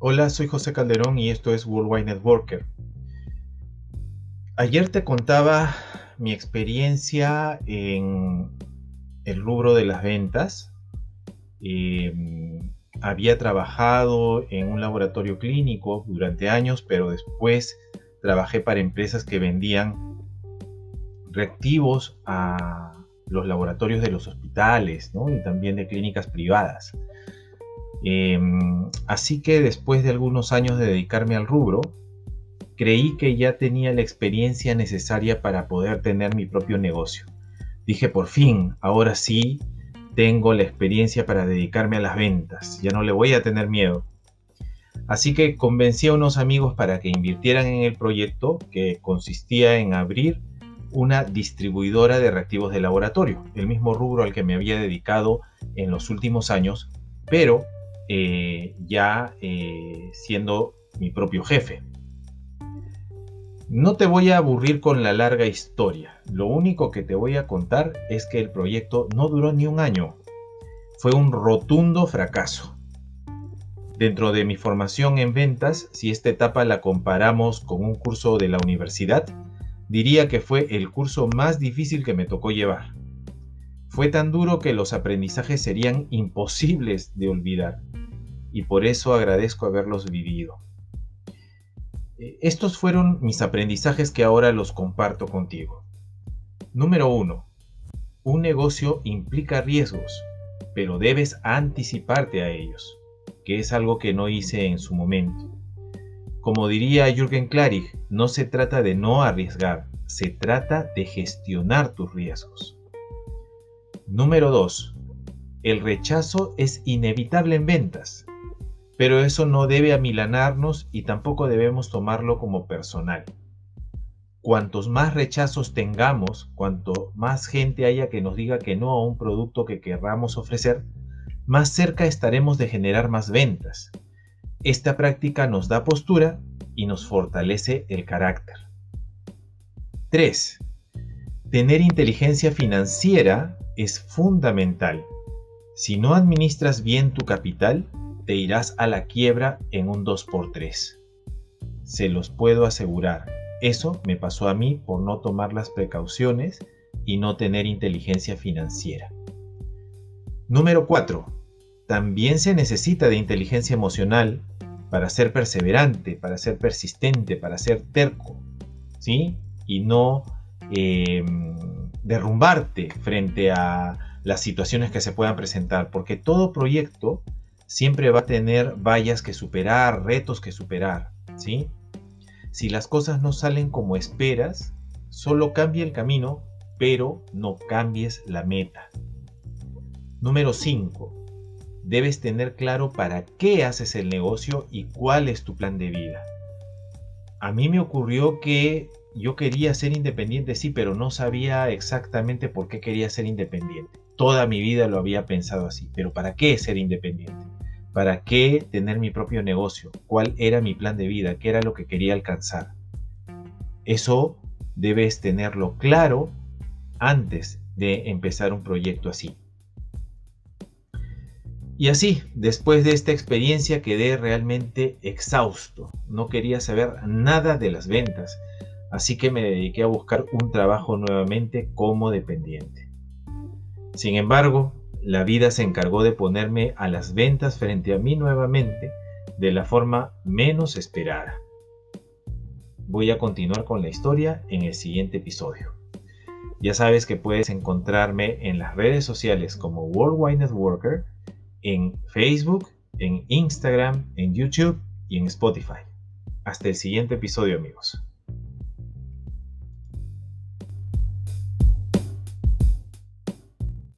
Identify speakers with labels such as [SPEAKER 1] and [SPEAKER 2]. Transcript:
[SPEAKER 1] Hola, soy José Calderón y esto es Worldwide Networker. Ayer te contaba mi experiencia en el rubro de las ventas. Em, había trabajado en un laboratorio clínico durante años, pero después trabajé para empresas que vendían reactivos a los laboratorios de los hospitales y también de clínicas privadas. Em, así que después de algunos años de dedicarme al rubro, creí que ya tenía la experiencia necesaria para poder tener mi propio negocio. Dije, por fin, ahora sí tengo la experiencia para dedicarme a las ventas, ya no le voy a tener miedo. Así que convencí a unos amigos para que invirtieran en el proyecto que consistía en abrir una distribuidora de reactivos de laboratorio, el mismo rubro al que me había dedicado en los últimos años, pero eh, ya eh, siendo mi propio jefe. No te voy a aburrir con la larga historia, lo único que te voy a contar es que el proyecto no duró ni un año, fue un rotundo fracaso. Dentro de mi formación en ventas, si esta etapa la comparamos con un curso de la universidad, diría que fue el curso más difícil que me tocó llevar. Fue tan duro que los aprendizajes serían imposibles de olvidar y por eso agradezco haberlos vivido. Eh, estos fueron mis aprendizajes que ahora los comparto contigo. Número 1. Un negocio implica riesgos, pero debes anticiparte a ellos, que es algo que no hice en su momento. Como diría Jürgen Klarig, no se trata de no arriesgar, se trata de gestionar tus riesgos. Número 2. El rechazo es inevitable en ventas, pero eso no debe amilanarnos y tampoco debemos tomarlo como personal. Cuantos más rechazos tengamos, cuanto más gente haya que nos diga que no a un producto que querramos ofrecer, más cerca estaremos de generar más ventas. Esta práctica nos da postura y nos fortalece el carácter. 3. Tener inteligencia financiera es fundamental. Si no administras bien tu capital, te irás a la quiebra en un 2x3. Se los puedo asegurar. Eso me pasó a mí por no tomar las precauciones y no tener inteligencia financiera. Número 4. También se necesita de inteligencia emocional para ser perseverante, para ser persistente, para ser terco, ¿sí? Y no em, derrumbarte frente a las situaciones que se puedan presentar, porque todo proyecto siempre va a tener vallas que superar, retos que superar, ¿sí? Si las cosas no salen como esperas, solo cambia el camino, pero no cambies la meta. Número 5. Debes tener claro para qué haces el negocio y cuál es tu plan de vida. A mí me ocurrió que yo quería ser independiente, sí, pero no sabía exactamente por qué quería ser independiente. Toda mi vida lo había pensado así, pero ¿para qué ser independiente? ¿Para qué tener mi propio negocio? ¿Cuál era mi plan de vida? ¿Qué era lo que quería alcanzar? Eso debes tenerlo claro antes de empezar un proyecto así. Y así, después de esta experiencia quedé realmente exhausto. No quería saber nada de las ventas, así que me dediqué a buscar un trabajo nuevamente como dependiente. Sin embargo, la vida se encargó de ponerme a las ventas frente a mí nuevamente de la forma menos esperada. Voy a continuar con la historia en el siguiente episodio. Ya sabes que puedes encontrarme en las redes sociales como Worldwide Networker, en Facebook, en Instagram, en YouTube y en Spotify. Hasta el siguiente episodio amigos.